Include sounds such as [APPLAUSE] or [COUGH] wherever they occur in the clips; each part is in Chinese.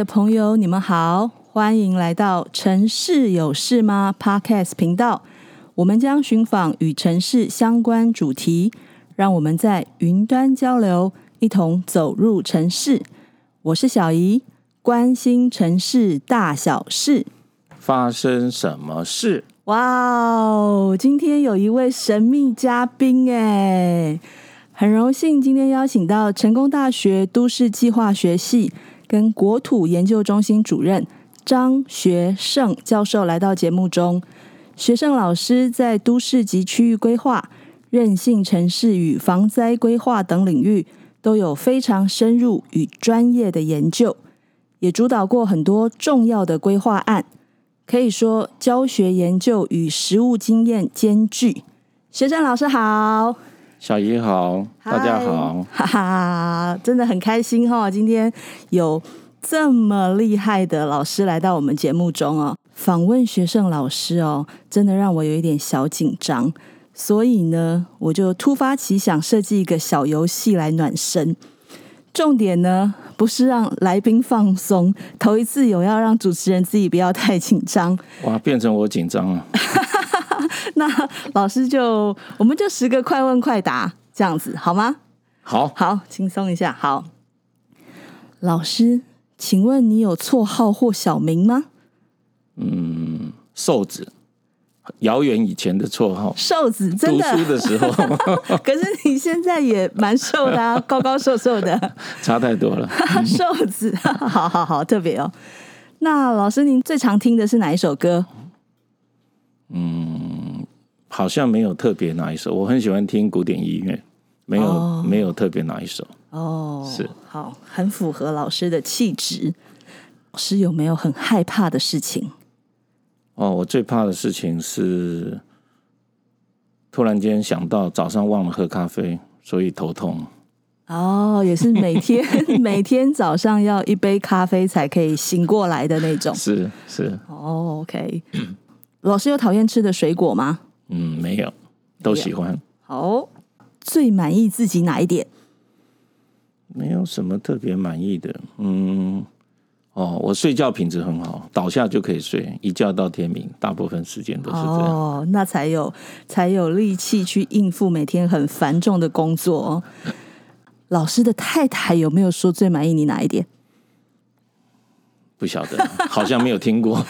的朋友，你们好，欢迎来到《城市有事吗》Podcast 频道。我们将寻访与城市相关主题，让我们在云端交流，一同走入城市。我是小怡，关心城市大小事。发生什么事？哇哦，今天有一位神秘嘉宾哎。很荣幸今天邀请到成功大学都市计划学系跟国土研究中心主任张学胜教授来到节目中。学胜老师在都市及区域规划、韧性城市与防灾规划等领域都有非常深入与专业的研究，也主导过很多重要的规划案，可以说教学研究与实务经验兼具。学生老师好。小姨好，大家好，哈哈，真的很开心哈！今天有这么厉害的老师来到我们节目中哦，访问学生老师哦，真的让我有一点小紧张，所以呢，我就突发奇想设计一个小游戏来暖身。重点呢，不是让来宾放松，头一次有要让主持人自己不要太紧张。哇，变成我紧张了。[LAUGHS] [LAUGHS] 那老师就，我们就十个快问快答这样子，好吗？好，好，轻松一下。好，老师，请问你有绰号或小名吗？嗯，瘦子，遥远以前的绰号。瘦子，真的。读书的时候。[LAUGHS] 可是你现在也蛮瘦的啊，[LAUGHS] 高高瘦瘦的。差太多了。瘦子，好好好，特别哦。那老师，您最常听的是哪一首歌？嗯，好像没有特别哪一首。我很喜欢听古典音乐，没有、哦、没有特别哪一首。哦，是好，很符合老师的气质。老师有没有很害怕的事情？哦，我最怕的事情是突然间想到早上忘了喝咖啡，所以头痛。哦，也是每天 [LAUGHS] 每天早上要一杯咖啡才可以醒过来的那种。是是。哦，OK。老师有讨厌吃的水果吗？嗯，没有，都喜欢。好，最满意自己哪一点？没有什么特别满意的。嗯，哦，我睡觉品质很好，倒下就可以睡，一觉到天明，大部分时间都是这样。哦，那才有才有力气去应付每天很繁重的工作。老师的太太有没有说最满意你哪一点？不晓得，好像没有听过。[LAUGHS]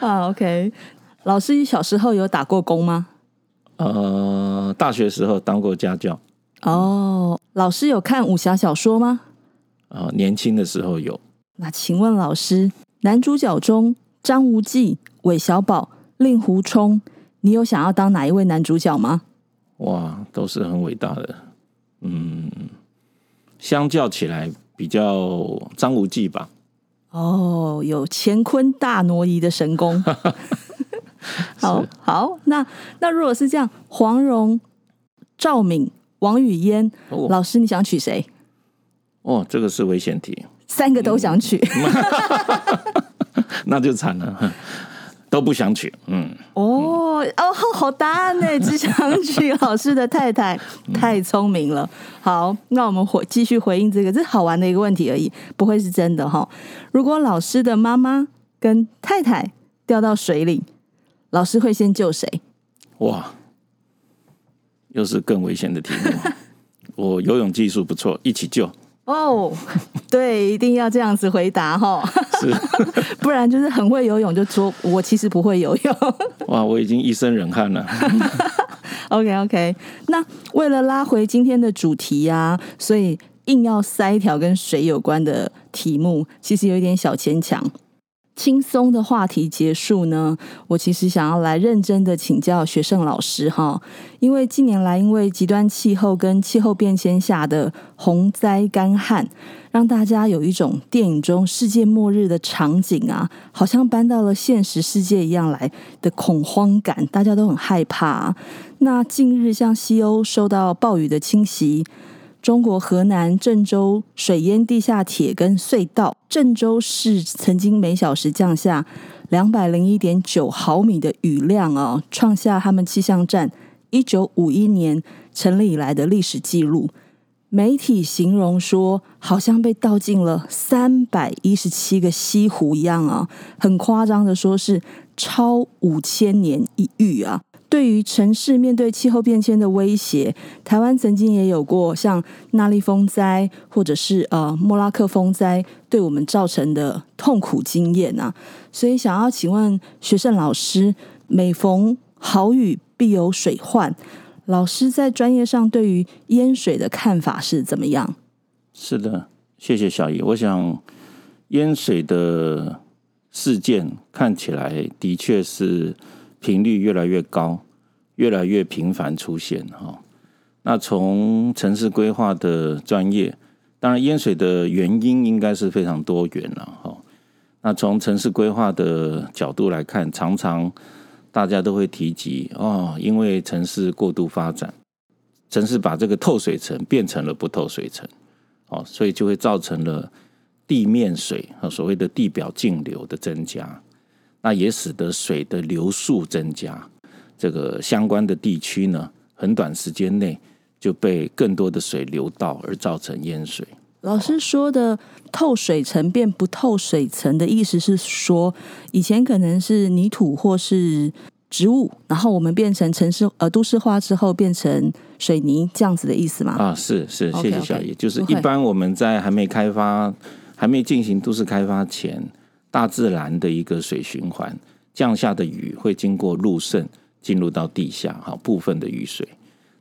啊，OK。老师小时候有打过工吗？呃，大学时候当过家教。哦，老师有看武侠小说吗？呃，年轻的时候有。那请问老师，男主角中张无忌、韦小宝、令狐冲，你有想要当哪一位男主角吗？哇，都是很伟大的。嗯，相较起来。比较张无忌吧，哦，有乾坤大挪移的神功。[LAUGHS] [LAUGHS] 好好，那那如果是这样，黄蓉、赵敏、王语嫣，哦、老师你想娶谁？哦，这个是危险题，三个都想娶，嗯、[LAUGHS] 那就惨了。[LAUGHS] 都不想娶，嗯。哦哦，好答案呢，只想娶老师的太太，太聪明了。好，那我们回继续回应这个，这是好玩的一个问题而已，不会是真的哈。如果老师的妈妈跟太太掉到水里，老师会先救谁？哇，又是更危险的题目。[LAUGHS] 我游泳技术不错，一起救。哦，对，一定要这样子回答哈，是 [LAUGHS] 不然就是很会游泳，就说我其实不会游泳。[LAUGHS] 哇，我已经一身冷汗了。OK OK，那为了拉回今天的主题呀、啊，所以硬要塞一条跟水有关的题目，其实有一点小牵强。轻松的话题结束呢，我其实想要来认真的请教学生老师哈，因为近年来因为极端气候跟气候变迁下的洪灾干旱，让大家有一种电影中世界末日的场景啊，好像搬到了现实世界一样来的恐慌感，大家都很害怕。那近日像西欧受到暴雨的侵袭。中国河南郑州水淹地下铁跟隧道，郑州市曾经每小时降下两百零一点九毫米的雨量哦，创下他们气象站一九五一年成立以来的历史记录。媒体形容说，好像被倒进了三百一十七个西湖一样啊，很夸张的说是超五千年一遇啊。对于城市面对气候变迁的威胁，台湾曾经也有过像纳莉风灾或者是呃莫拉克风灾对我们造成的痛苦经验啊。所以想要请问学生老师，每逢好雨必有水患，老师在专业上对于淹水的看法是怎么样？是的，谢谢小姨。我想淹水的事件看起来的确是。频率越来越高，越来越频繁出现哈。那从城市规划的专业，当然淹水的原因应该是非常多元了哈。那从城市规划的角度来看，常常大家都会提及哦，因为城市过度发展，城市把这个透水层变成了不透水层，哦，所以就会造成了地面水和所谓的地表径流的增加。那也使得水的流速增加，这个相关的地区呢，很短时间内就被更多的水流到，而造成淹水。老师说的透水层变不透水层的意思是说，以前可能是泥土或是植物，然后我们变成城市呃都市化之后变成水泥这样子的意思吗？啊，是是，谢谢小叶。Okay, okay. 就是一般我们在还没开发、还没进行都市开发前。大自然的一个水循环，降下的雨会经过路渗进入到地下，哈，部分的雨水。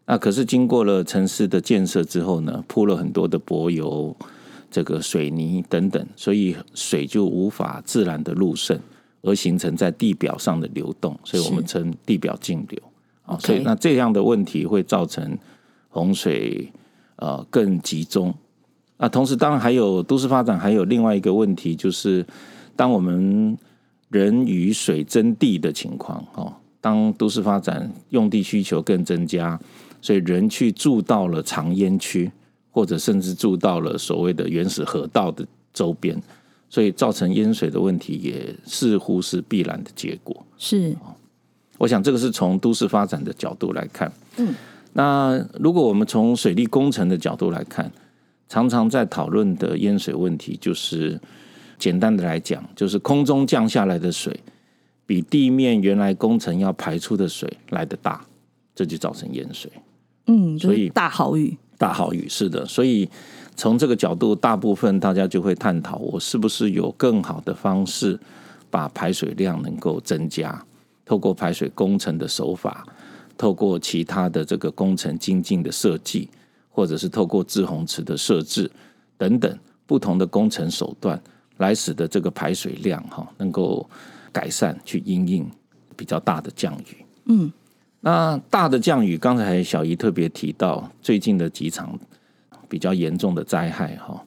那可是经过了城市的建设之后呢，铺了很多的柏油、这个水泥等等，所以水就无法自然的入渗，而形成在地表上的流动，所以我们称地表径流。所以那这样的问题会造成洪水呃更集中。那同时当然还有都市发展，还有另外一个问题就是。当我们人与水争地的情况，哦，当都市发展用地需求更增加，所以人去住到了长淹区，或者甚至住到了所谓的原始河道的周边，所以造成淹水的问题也似乎是必然的结果。是，我想这个是从都市发展的角度来看。嗯，那如果我们从水利工程的角度来看，常常在讨论的淹水问题就是。简单的来讲，就是空中降下来的水比地面原来工程要排出的水来的大，这就造成淹水。嗯，所以大好雨，大好雨是的。所以从这个角度，大部分大家就会探讨，我是不是有更好的方式把排水量能够增加？透过排水工程的手法，透过其他的这个工程精进的设计，或者是透过滞洪池的设置等等不同的工程手段。来使得这个排水量哈能够改善，去因应比较大的降雨。嗯，那大的降雨，刚才小姨特别提到最近的几场比较严重的灾害哈，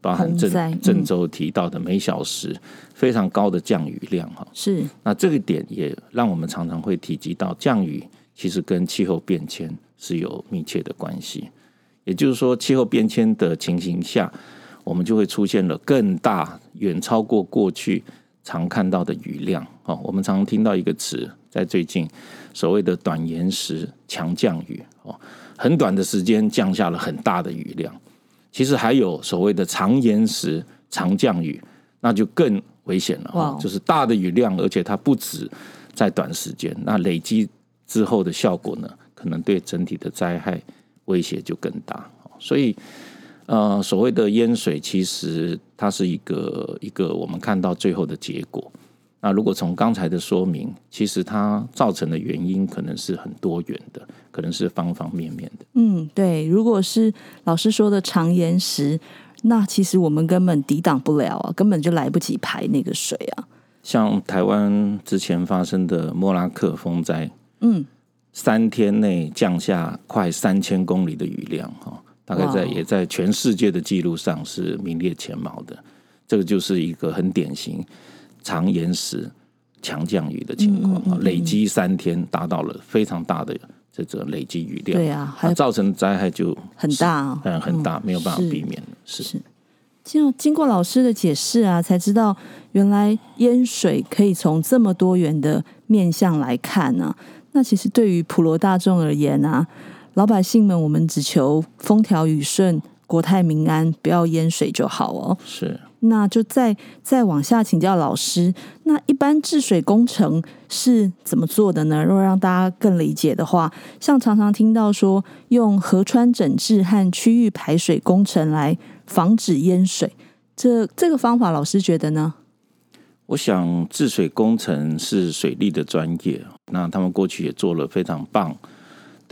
包含郑郑州提到的每小时非常高的降雨量哈。是，那这个点也让我们常常会提及到降雨其实跟气候变迁是有密切的关系。也就是说，气候变迁的情形下。我们就会出现了更大、远超过过去常看到的雨量。哦，我们常常听到一个词，在最近所谓的短延时强降雨。哦，很短的时间降下了很大的雨量。其实还有所谓的长延时长降雨，那就更危险了。哦，就是大的雨量，而且它不止在短时间，那累积之后的效果呢，可能对整体的灾害威胁就更大。所以。呃，所谓的淹水，其实它是一个一个我们看到最后的结果。那如果从刚才的说明，其实它造成的原因可能是很多元的，可能是方方面面的。嗯，对。如果是老师说的长延时，那其实我们根本抵挡不了啊，根本就来不及排那个水啊。像台湾之前发生的莫拉克风灾，嗯，三天内降下快三千公里的雨量，哈。大概在也在全世界的记录上是名列前茅的，这个就是一个很典型长延时强降雨的情况，嗯嗯嗯、累积三天达到了非常大的这个累积雨量，对啊，还造成灾害就很大，嗯，很大，没有办法避免。是，是，经经过老师的解释啊，才知道原来淹水可以从这么多元的面向来看呢、啊。那其实对于普罗大众而言啊。老百姓们，我们只求风调雨顺、国泰民安，不要淹水就好哦。是。那就再再往下请教老师，那一般治水工程是怎么做的呢？如果让大家更理解的话，像常常听到说用河川整治和区域排水工程来防止淹水，这这个方法，老师觉得呢？我想治水工程是水利的专业，那他们过去也做了非常棒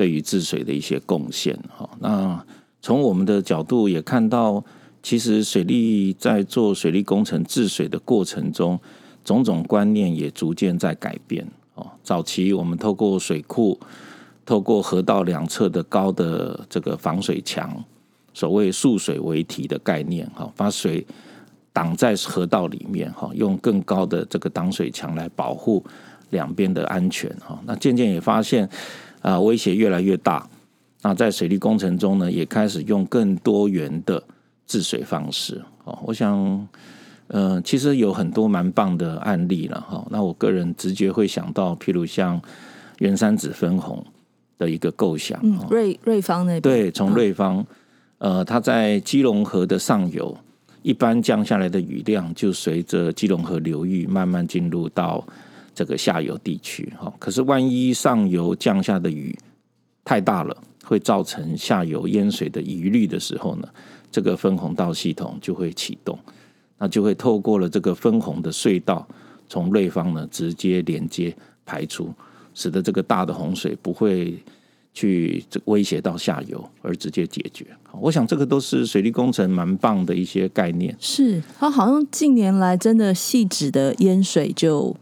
对于治水的一些贡献。哈，那从我们的角度也看到。其实水利在做水利工程治水的过程中，种种观念也逐渐在改变哦。早期我们透过水库，透过河道两侧的高的这个防水墙，所谓束水为堤的概念哈，把水挡在河道里面哈，用更高的这个挡水墙来保护两边的安全哈。那渐渐也发现啊，威胁越来越大。那在水利工程中呢，也开始用更多元的。治水方式哦，我想，呃，其实有很多蛮棒的案例了哈。那我个人直觉会想到，譬如像原山子分红的一个构想，嗯，瑞瑞芳那边，对，从瑞芳，呃，它在基隆河的上游，一般降下来的雨量就随着基隆河流域慢慢进入到这个下游地区哈。可是万一上游降下的雨太大了，会造成下游淹水的疑虑的时候呢，这个分洪道系统就会启动，那就会透过了这个分洪的隧道，从瑞方呢直接连接排出，使得这个大的洪水不会去威胁到下游，而直接解决。我想这个都是水利工程蛮棒的一些概念。是，它好像近年来真的汐止的淹水就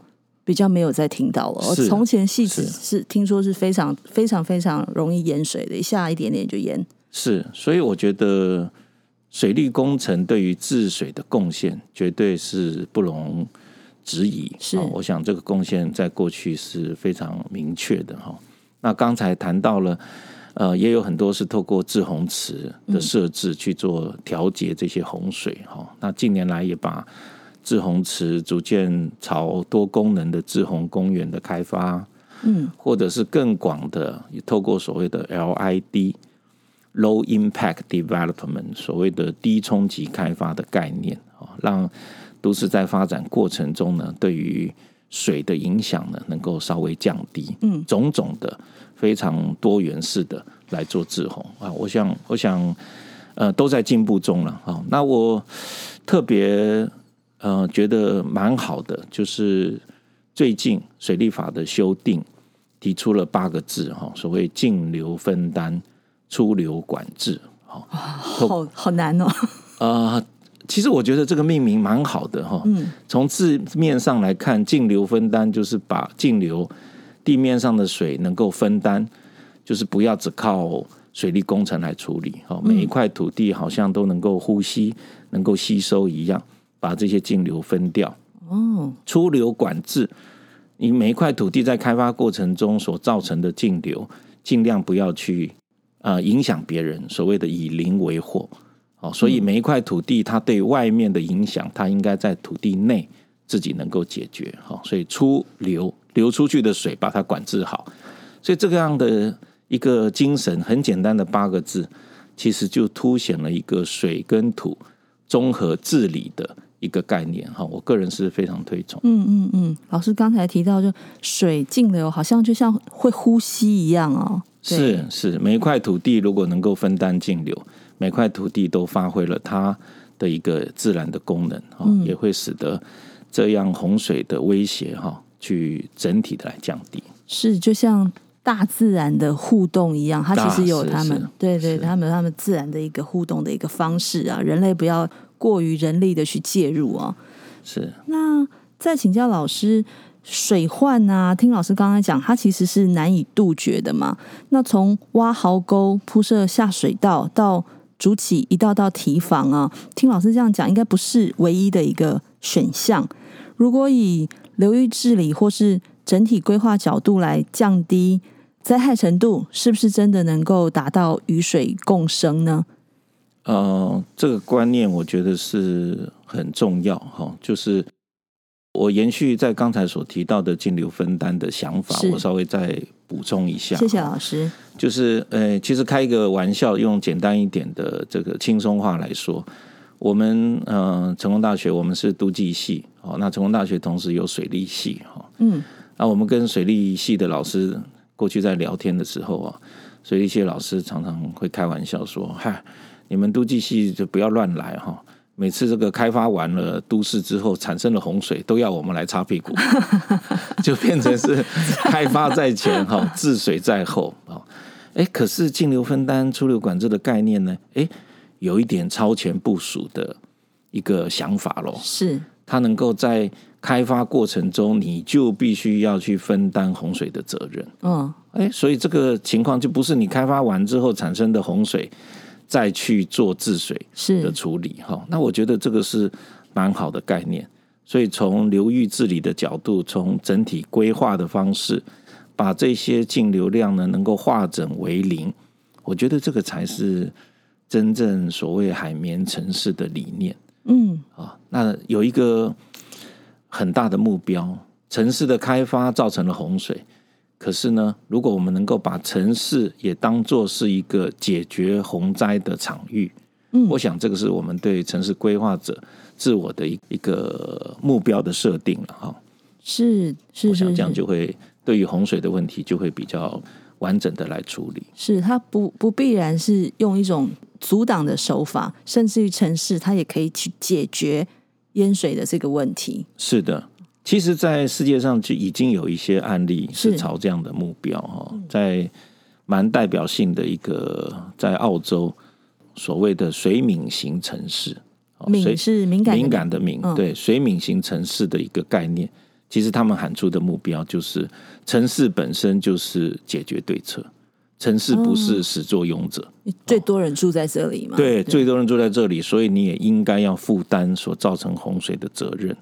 比较没有再听到了。是从前戏子是听说是非常非常非常容易淹水的，一下一点点就淹。是，所以我觉得。水利工程对于治水的贡献，绝对是不容质疑。是，我想这个贡献在过去是非常明确的哈。那刚才谈到了，呃，也有很多是透过治洪池的设置去做调节这些洪水哈。那近年来也把滞洪池逐渐朝多功能的志洪公园的开发，嗯，或者是更广的，也透过所谓的 LID。Low impact development，所谓的低冲击开发的概念啊，让都市在发展过程中呢，对于水的影响呢，能够稍微降低。嗯，种种的非常多元式的来做志洪啊，我想，我想，呃，都在进步中了啊。那我特别呃觉得蛮好的，就是最近水利法的修订提出了八个字哈，所谓净流分担。出流管制，好，好好难哦。呃，其实我觉得这个命名蛮好的哈。嗯，从字面上来看，径流分担就是把径流地面上的水能够分担，就是不要只靠水利工程来处理。哦，每一块土地好像都能够呼吸、能够吸收一样，把这些径流分掉。哦，出流管制，你每一块土地在开发过程中所造成的径流，尽量不要去。呃，影响别人，所谓的以邻为祸，哦，所以每一块土地，它对外面的影响，它应该在土地内自己能够解决，哈，所以出流流出去的水，把它管制好，所以这个样的一个精神，很简单的八个字，其实就凸显了一个水跟土综合治理的一个概念，哈，我个人是非常推崇。嗯嗯嗯，老师刚才提到，就水径流好像就像会呼吸一样哦。是是，每一块土地如果能够分担径流，每块土地都发挥了它的一个自然的功能，哈、嗯，也会使得这样洪水的威胁哈，去整体的来降低。是，就像大自然的互动一样，它其实有他们，对对，他们他们自然的一个互动的一个方式啊，人类不要过于人力的去介入啊。是。那再请教老师。水患啊，听老师刚刚讲，它其实是难以杜绝的嘛。那从挖壕沟、铺设下水道到筑起一道道堤防啊，听老师这样讲，应该不是唯一的一个选项。如果以流域治理或是整体规划角度来降低灾害程度，是不是真的能够达到与水共生呢？呃，这个观念我觉得是很重要哈，就是。我延续在刚才所提到的净流分担的想法，我稍微再补充一下。谢谢老师。就是呃，其实开一个玩笑，用简单一点的这个轻松话来说，我们呃，成功大学我们是都计系哦，那成功大学同时有水利系哈，嗯，那我们跟水利系的老师过去在聊天的时候啊，水利系的老师常常会开玩笑说：“嗨，你们都计系就不要乱来哈。”每次这个开发完了都市之后产生了洪水，都要我们来擦屁股，[LAUGHS] 就变成是开发在前哈，[LAUGHS] 治水在后啊。哎，可是径流分担、出流管制的概念呢？哎，有一点超前部署的一个想法喽。是，它能够在开发过程中，你就必须要去分担洪水的责任。嗯，哎，所以这个情况就不是你开发完之后产生的洪水。再去做治水的处理哈，那我觉得这个是蛮好的概念。所以从流域治理的角度，从整体规划的方式，把这些净流量呢能够化整为零，我觉得这个才是真正所谓海绵城市的理念。嗯，啊，那有一个很大的目标，城市的开发造成了洪水。可是呢，如果我们能够把城市也当做是一个解决洪灾的场域，嗯，我想这个是我们对城市规划者自我的一一个目标的设定了哈。是是，我想这样就会对于洪水的问题就会比较完整的来处理。是，它不不必然是用一种阻挡的手法，甚至于城市它也可以去解决淹水的这个问题。是的。其实，在世界上就已经有一些案例是朝这样的目标哈，在蛮代表性的一个，在澳洲所谓的水敏型城市，敏是敏感敏感的敏，对水敏型城市的一个概念。其实他们喊出的目标就是，城市本身就是解决对策，城市不是始作俑者。最多人住在这里嘛？对，最多人住在这里，所以你也应该要负担所造成洪水的责任。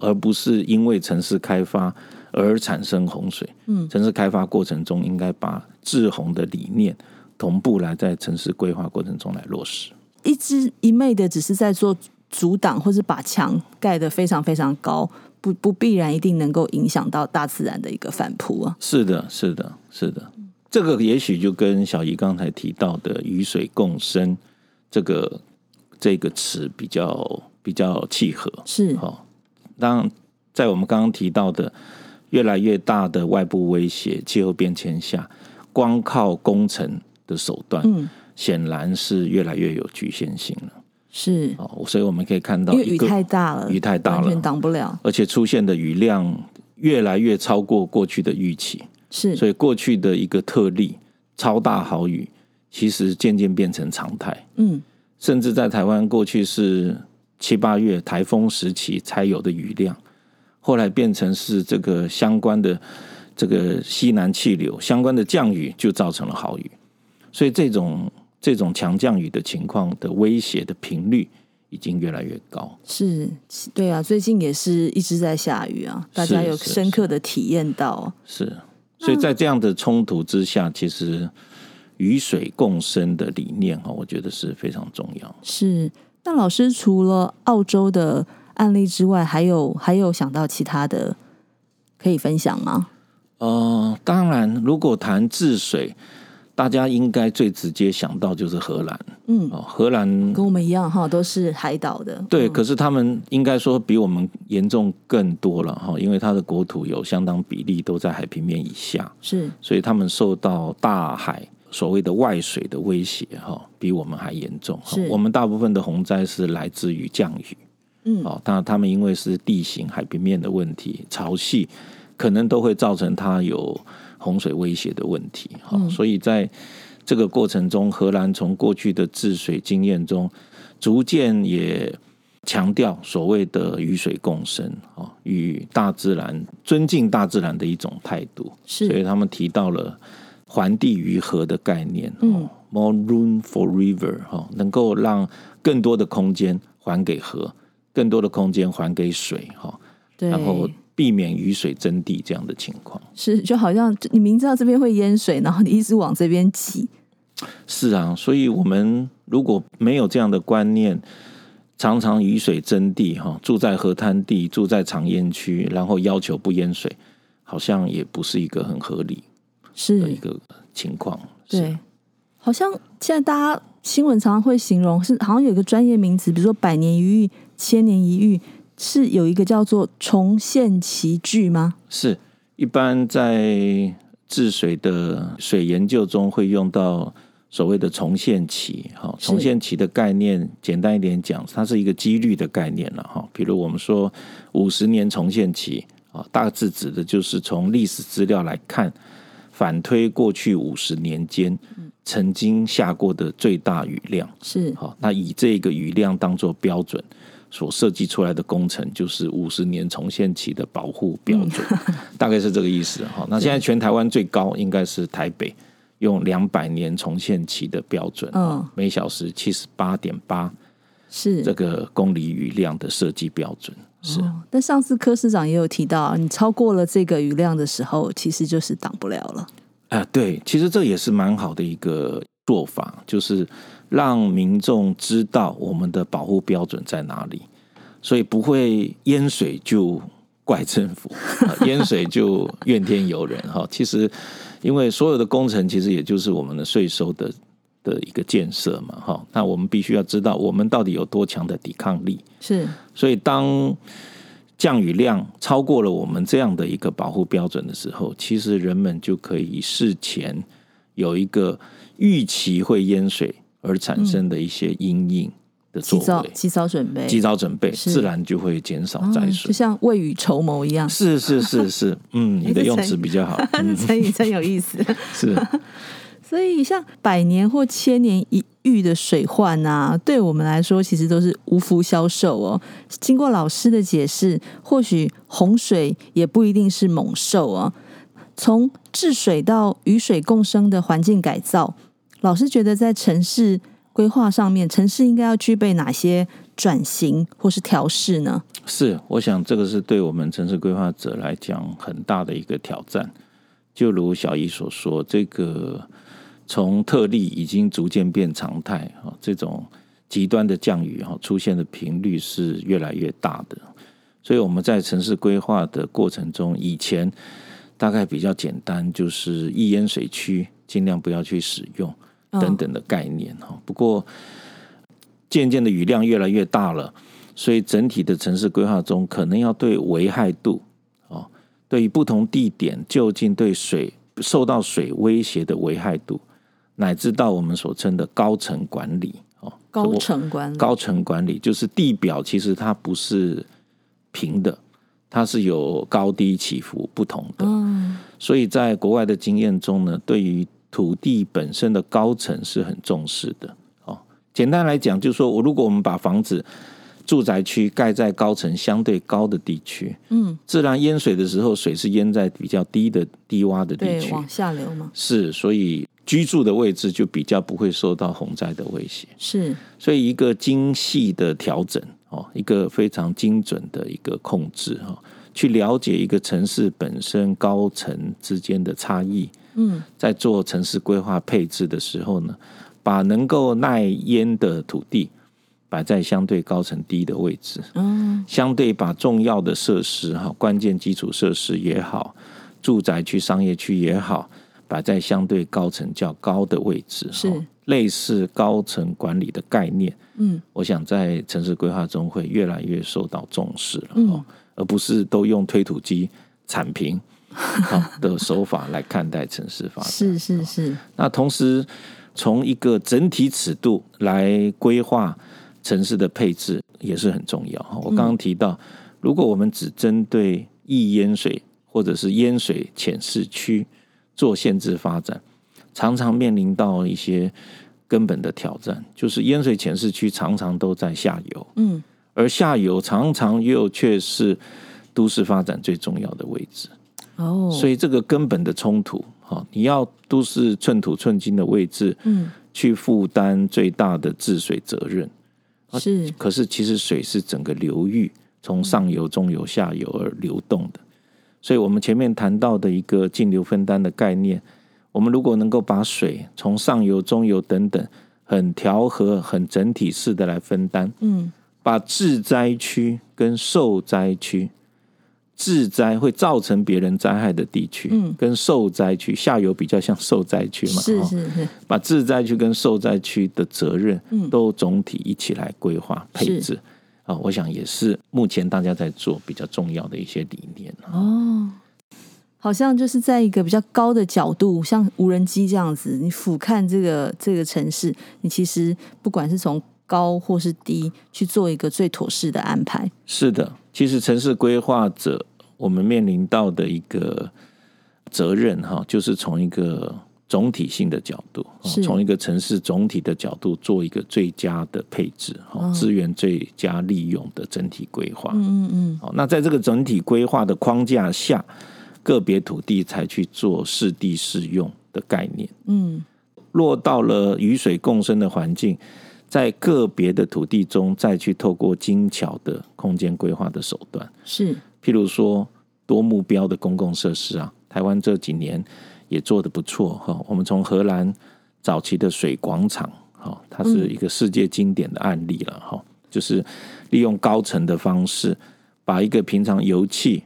而不是因为城市开发而产生洪水。嗯，城市开发过程中应该把治洪的理念同步来在城市规划过程中来落实。一直一昧的只是在做阻挡，或是把墙盖得非常非常高，不不必然一定能够影响到大自然的一个反扑啊。是的，是的，是的。这个也许就跟小姨刚才提到的“与水共生”这个这个词比较比较契合。是，好。当在我们刚刚提到的越来越大的外部威胁、气候变迁下，光靠工程的手段，嗯，显然是越来越有局限性了。是哦，所以我们可以看到，因为雨太大了，雨太大了，完全挡不了，而且出现的雨量越来越超过过去的预期。是，所以过去的一个特例超大豪雨，其实渐渐变成常态。嗯，甚至在台湾过去是。七八月台风时期才有的雨量，后来变成是这个相关的这个西南气流相关的降雨，就造成了豪雨。所以这种这种强降雨的情况的威胁的频率已经越来越高。是，对啊，最近也是一直在下雨啊，大家有深刻的体验到。是，是，是，所以在这样的冲突之下，其实雨水共生的理念哈，我觉得是非常重要。是。那老师除了澳洲的案例之外，还有还有想到其他的可以分享吗？呃，当然，如果谈治水，大家应该最直接想到就是荷兰。嗯，哦，荷兰跟我们一样哈，都是海岛的。对，可是他们应该说比我们严重更多了哈，因为它的国土有相当比例都在海平面以下，是，所以他们受到大海。所谓的外水的威胁，哈，比我们还严重。我们大部分的洪灾是来自于降雨，嗯，哦，当然他们因为是地形海平面的问题，潮汐可能都会造成它有洪水威胁的问题。哈，所以在这个过程中，荷兰从过去的治水经验中，逐渐也强调所谓的与水共生，啊，与大自然尊敬大自然的一种态度。是，所以他们提到了。还地于河的概念，嗯，more room for river 哈，能够让更多的空间还给河，更多的空间还给水哈，对，然后避免雨水争地这样的情况。是，就好像你明知道这边会淹水，然后你一直往这边挤。是啊，所以我们如果没有这样的观念，常常雨水争地哈，住在河滩地，住在长淹区，然后要求不淹水，好像也不是一个很合理的一个情况。对，好像现在大家新闻常常会形容是，好像有一个专业名词，比如说百年一遇、千年一遇，是有一个叫做重现奇剧吗？是，一般在治水的水研究中会用到。所谓的重现期，哈，重现期的概念，简单一点讲，它是一个几率的概念了，哈。比如我们说五十年重现期，啊，大致指的就是从历史资料来看，反推过去五十年间曾经下过的最大雨量，是，好，那以这个雨量当做标准，所设计出来的工程就是五十年重现期的保护标准，嗯、[LAUGHS] 大概是这个意思，哈。那现在全台湾最高应该是台北。用两百年重现期的标准，嗯，每小时七十八点八，是这个公里雨量的设计标准。是，哦，但上次柯市长也有提到，你超过了这个余量的时候，其实就是挡不了了。啊，对，其实这也是蛮好的一个做法，就是让民众知道我们的保护标准在哪里，所以不会淹水就怪政府，淹水就怨天尤人。哈，其实。因为所有的工程其实也就是我们的税收的的一个建设嘛，哈，那我们必须要知道我们到底有多强的抵抗力。是，所以当降雨量超过了我们这样的一个保护标准的时候，其实人们就可以事前有一个预期会淹水而产生的一些因应。及早及早准备，及早准备，自然就会减少灾水，就像未雨绸缪一样。是是是是，嗯，你的用词比较好，[LAUGHS] 成语真有意思。[LAUGHS] 是，所以像百年或千年一遇的水患啊，对我们来说其实都是无福消受哦。经过老师的解释，或许洪水也不一定是猛兽啊。从治水到与水共生的环境改造，老师觉得在城市。规划上面，城市应该要具备哪些转型或是调试呢？是，我想这个是对我们城市规划者来讲很大的一个挑战。就如小姨所说，这个从特例已经逐渐变常态啊，这种极端的降雨哈出现的频率是越来越大的。所以我们在城市规划的过程中，以前大概比较简单，就是易淹水区尽量不要去使用。等等的概念哈，不过渐渐的雨量越来越大了，所以整体的城市规划中，可能要对危害度哦，对于不同地点究竟对水受到水威胁的危害度，乃至到我们所称的高层管理哦，高层管理，高层管理就是地表其实它不是平的，它是有高低起伏不同的，嗯，所以在国外的经验中呢，对于土地本身的高层是很重视的哦。简单来讲，就是说我如果我们把房子、住宅区盖在高层相对高的地区，嗯，自然淹水的时候，水是淹在比较低的低洼的地区，往下流嘛。是，所以居住的位置就比较不会受到洪灾的威胁。是，所以一个精细的调整哦，一个非常精准的一个控制哈，去了解一个城市本身高层之间的差异。嗯，在做城市规划配置的时候呢，把能够耐淹的土地摆在相对高层低的位置，嗯，相对把重要的设施哈，关键基础设施也好，住宅区、商业区也好，摆在相对高层较高的位置，是类似高层管理的概念。嗯，我想在城市规划中会越来越受到重视了，嗯，而不是都用推土机铲平。[LAUGHS] 好的手法来看待城市发展，是是是。那同时，从一个整体尺度来规划城市的配置也是很重要。我刚刚提到，如果我们只针对易淹水或者是淹水浅市区做限制发展，常常面临到一些根本的挑战，就是淹水浅市区常常都在下游，嗯，而下游常常又却是都市发展最重要的位置。哦，所以这个根本的冲突，哈，你要都市寸土寸金的位置，嗯，去负担最大的治水责任，是。可是其实水是整个流域从上游、中游、下游而流动的，所以我们前面谈到的一个径流分担的概念，我们如果能够把水从上游、中游等等很调和、很整体式的来分担，嗯，把致灾区跟受灾区。致灾会造成别人灾害的地区，嗯，跟受灾区下游比较像受灾区嘛，是是是，把致灾区跟受灾区的责任，都总体一起来规划配置，啊，我想也是目前大家在做比较重要的一些理念哦。好像就是在一个比较高的角度，像无人机这样子，你俯瞰这个这个城市，你其实不管是从高或是低，去做一个最妥适的安排。是的。其实城市规划者，我们面临到的一个责任哈，就是从一个总体性的角度，从一个城市总体的角度做一个最佳的配置，哈，资源最佳利用的整体规划。嗯嗯嗯。好，那在这个整体规划的框架下，个别土地才去做适地适用的概念。嗯，落到了雨水共生的环境。在个别的土地中，再去透过精巧的空间规划的手段，是，譬如说多目标的公共设施啊，台湾这几年也做得不错哈。我们从荷兰早期的水广场，哈，它是一个世界经典的案例了哈，就是利用高层的方式，把一个平常游憩、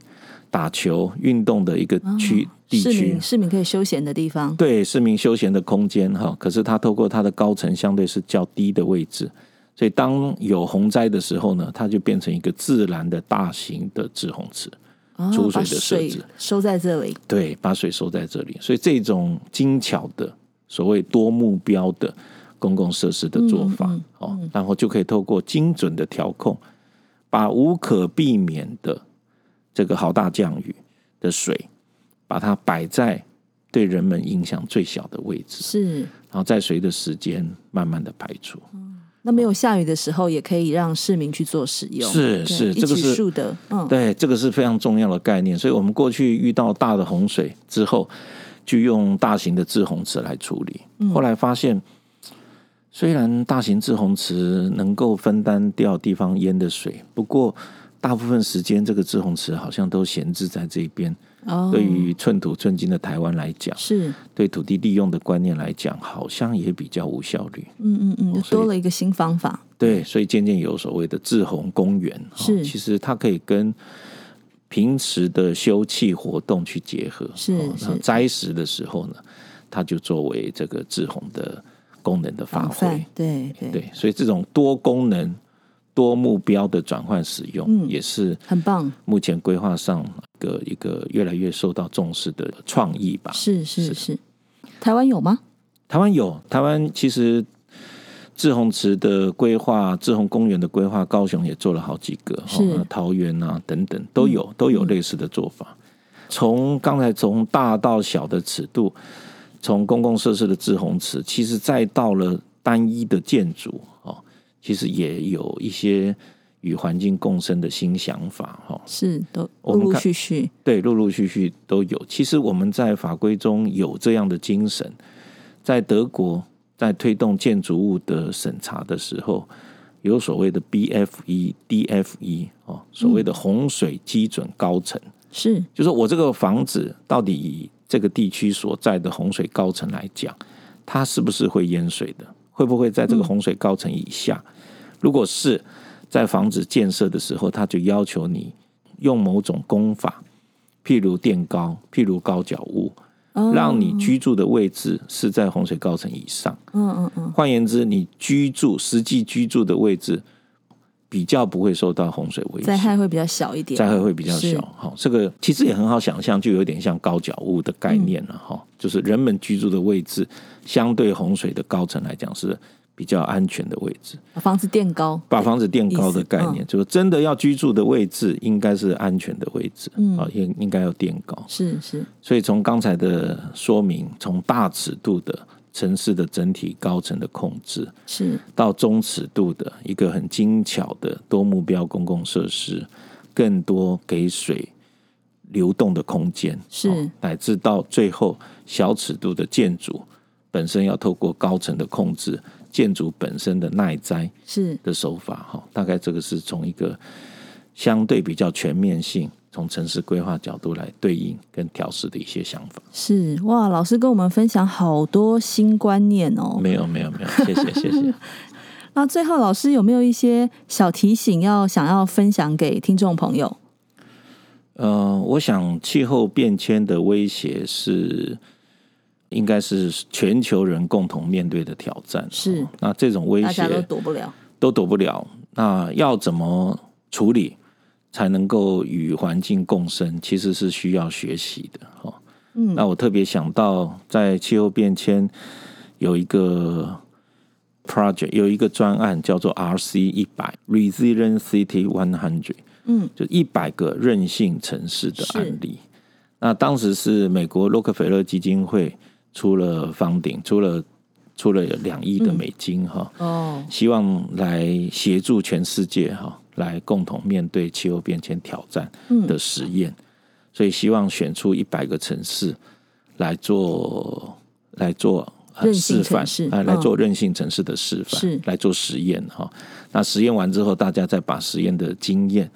打球、运动的一个区。哦市民市民可以休闲的地方，对市民休闲的空间哈。可是它透过它的高层相对是较低的位置，所以当有洪灾的时候呢，它就变成一个自然的大型的滞洪池，储水的设置收在这里。对，把水收在这里。所以这种精巧的所谓多目标的公共设施的做法，哦、然后就可以透过精准的调控，把无可避免的这个好大降雨的水。把它摆在对人们影响最小的位置，是，然后在随着时间慢慢的排除。嗯，那没有下雨的时候，也可以让市民去做使用。是是，这个是的，嗯，对，这个是非常重要的概念。所以我们过去遇到大的洪水之后，就用大型的滞洪池来处理。后来发现，虽然大型滞洪池能够分担掉地方淹的水，不过大部分时间这个滞洪池好像都闲置在这边。Oh, 对于寸土寸金的台湾来讲，是对土地利用的观念来讲，好像也比较无效率。嗯嗯嗯，多了一个新方法。对，所以渐渐有所谓的滞洪公园。是，其实它可以跟平时的休憩活动去结合。是，那摘食的时候呢，它就作为这个滞洪的功能的发挥。对对对，所以这种多功能。多目标的转换使用，嗯，也是很棒。目前规划上一个一个越来越受到重视的创意吧。是是是，是，台湾有吗？台湾有，台湾其实志宏池的规划、志宏公园的规划，高雄也做了好几个，是桃园啊等等都有都有类似的做法。从刚才从大到小的尺度，从公共设施的志宏池，其实再到了单一的建筑。其实也有一些与环境共生的新想法，哈，是都陆陆续续，对，陆陆续续都有。其实我们在法规中有这样的精神，在德国在推动建筑物的审查的时候，有所谓的 BFE、DFE 哦，所谓的洪水基准高层，是，就是我这个房子到底以这个地区所在的洪水高层来讲，它是不是会淹水的？会不会在这个洪水高层以下？嗯如果是在房子建设的时候，他就要求你用某种工法，譬如垫高，譬如高脚屋，让你居住的位置是在洪水高层以上。嗯嗯嗯。换言之，你居住实际居住的位置比较不会受到洪水威胁，灾害会比较小一点，灾害会比较小。好，这个其实也很好想象，就有点像高脚屋的概念了哈。就是人们居住的位置相对洪水的高层来讲是。比较安全的位置，把房子垫高，把房子垫高的概念，就是真的要居住的位置，应该是安全的位置，嗯，啊，应应该要垫高，是是。所以从刚才的说明，从大尺度的城市的整体高层的控制，是。到中尺度的一个很精巧的多目标公共设施，更多给水流动的空间，是。乃至到最后小尺度的建筑本身要透过高层的控制。建筑本身的耐灾是。的手法哈，大概这个是从一个相对比较全面性，从城市规划角度来对应跟调试的一些想法。是哇，老师跟我们分享好多新观念哦。没有没有没有，谢谢谢谢。[LAUGHS] 那最后，老师有没有一些小提醒要想要分享给听众朋友？呃，我想气候变迁的威胁是应该是全球人共同面对的挑战。是，那这种威胁大家都躲不了，都躲不了。那要怎么处理才能够与环境共生？其实是需要学习的。哈，嗯，那我特别想到，在气候变迁有一个 project，有一个专案叫做 RC 一百 Resilient City One Hundred。嗯，就一百个韧性城市的案例。那当时是美国洛克菲勒基金会出了 funding，出了出了两亿的美金哈。哦，希望来协助全世界哈，来共同面对气候变迁挑战的实验。所以希望选出一百个城市来做来做示范，来来做韧性城市的示范，是来做实验哈。那实验完之后，大家再把实验的经验。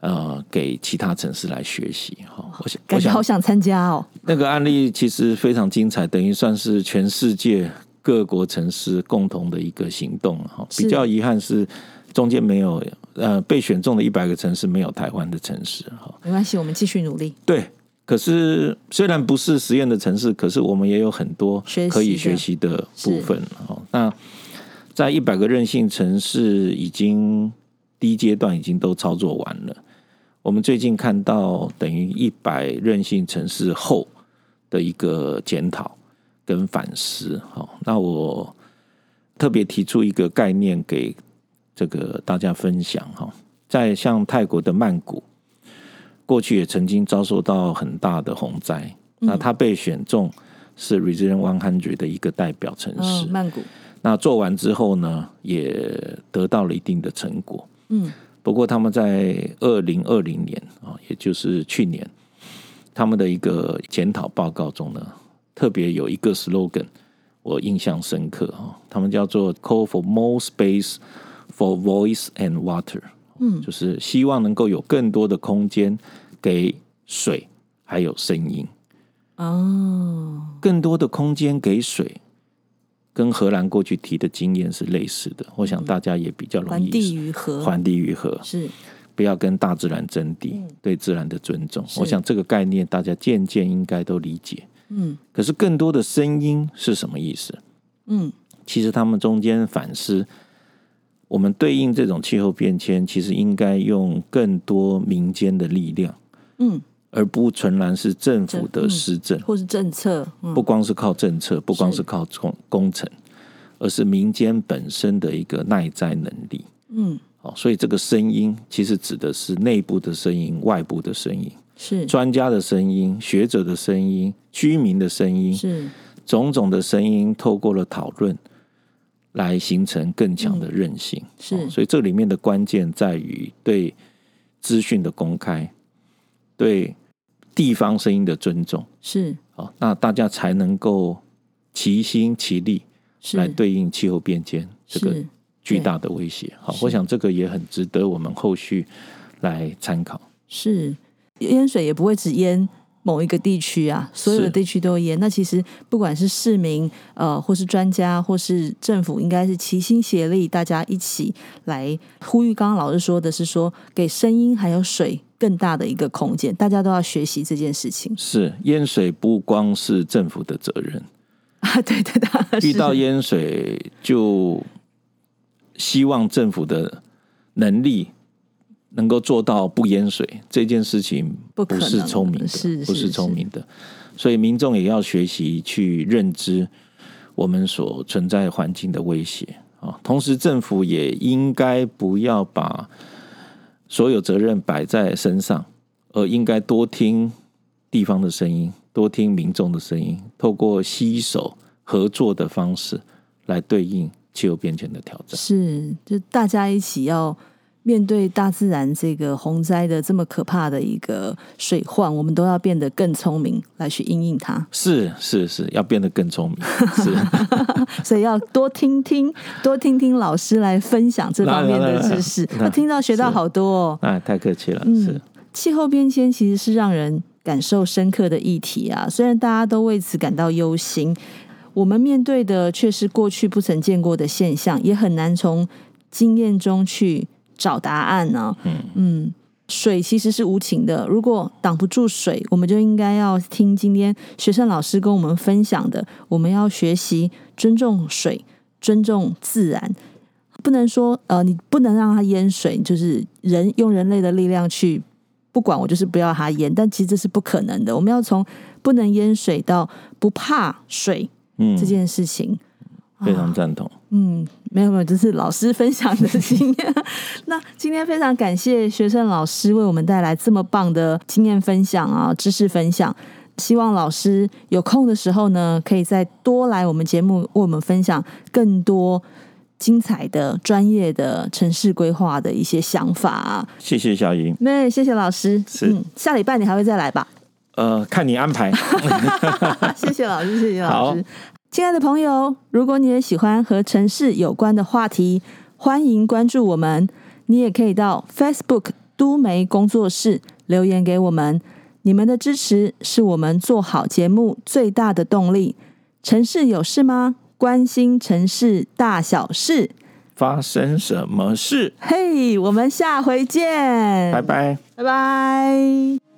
呃，给其他城市来学习哈，我想感觉好想参加哦。那个案例其实非常精彩，等于算是全世界各国城市共同的一个行动哈。比较遗憾是中间没有呃被选中的一百个城市没有台湾的城市哈。没关系，我们继续努力。对，可是虽然不是实验的城市，可是我们也有很多可以学习的部分哈。那在一百个任性城市已经第一阶段已经都操作完了。我们最近看到等于一百任性城市后的一个检讨跟反思，好，那我特别提出一个概念给这个大家分享哈，在像泰国的曼谷，过去也曾经遭受到很大的洪灾，那他被选中是 Resilient One Hundred 的一个代表城市，曼谷。那做完之后呢，也得到了一定的成果，嗯。不过他们在二零二零年啊，也就是去年，他们的一个检讨报告中呢，特别有一个 slogan 我印象深刻啊，他们叫做 “Call for more space for voice and water”，嗯，就是希望能够有更多的空间给水还有声音哦，更多的空间给水。跟荷兰过去提的经验是类似的，我想大家也比较容易。还地于河，还地于河是，不要跟大自然争地，嗯、对自然的尊重。我想这个概念大家渐渐应该都理解。嗯，可是更多的声音是什么意思？嗯，其实他们中间反思，我们对应这种气候变迁，其实应该用更多民间的力量。嗯。而不纯然是政府的施政，嗯、或是政策，嗯、不光是靠政策，不光是靠工工程，而是民间本身的一个耐灾能力。嗯，好，所以这个声音其实指的是内部的声音、外部的声音，是专家的声音、学者的声音、居民的声音，是种种的声音，透过了讨论来形成更强的韧性。嗯、是，所以这里面的关键在于对资讯的公开，对。地方声音的尊重是好，那大家才能够齐心齐力来对应气候变迁这个巨大的威胁。好，我想这个也很值得我们后续来参考。是淹水也不会只淹某一个地区啊，所有的地区都淹。那其实不管是市民呃，或是专家，或是政府，应该是齐心协力，大家一起来呼吁。刚刚老师说的是说，给声音还有水。更大的一个空间，大家都要学习这件事情。是淹水不光是政府的责任 [LAUGHS] 啊，对对对，遇到淹水就希望政府的能力能够做到不淹水，这件事情不是聪明的，是不是聪明的？所以民众也要学习去认知我们所存在环境的威胁啊。同时，政府也应该不要把。所有责任摆在身上，而应该多听地方的声音，多听民众的声音，透过携手合作的方式来对应气候变迁的挑战。是，就大家一起要面对大自然这个洪灾的这么可怕的一个水患，我们都要变得更聪明来去应应它。是是是，要变得更聪明。是，[LAUGHS] 所以要多听听，多听听老师来分享这方面的知识。我听到学到好多哦。哎，太客气了。嗯，是。气候变迁其实是让人感受深刻的议题啊，虽然大家都为此感到忧心。我们面对的却是过去不曾见过的现象，也很难从经验中去找答案呢。嗯嗯，水其实是无情的，如果挡不住水，我们就应该要听今天学生老师跟我们分享的，我们要学习尊重水，尊重自然，不能说呃，你不能让它淹水，就是人用人类的力量去。不管我就是不要它淹，但其实这是不可能的。我们要从不能淹水到不怕水，嗯，这件事情非常赞同。嗯，没有没有，这是老师分享的经验。那今天非常感谢学生老师为我们带来这么棒的经验分享啊，知识分享。希望老师有空的时候呢，可以再多来我们节目为我们分享更多。精彩的、专业的城市规划的一些想法啊！谢谢小莹，没谢谢老师。是、嗯，下礼拜你还会再来吧？呃，看你安排。谢谢老师，谢谢老师。亲爱的朋友，如果你也喜欢和城市有关的话题，欢迎关注我们。你也可以到 Facebook 都媒工作室留言给我们。你们的支持是我们做好节目最大的动力。城市有事吗？关心城市大小事，发生什么事？嘿，hey, 我们下回见，拜拜，拜拜。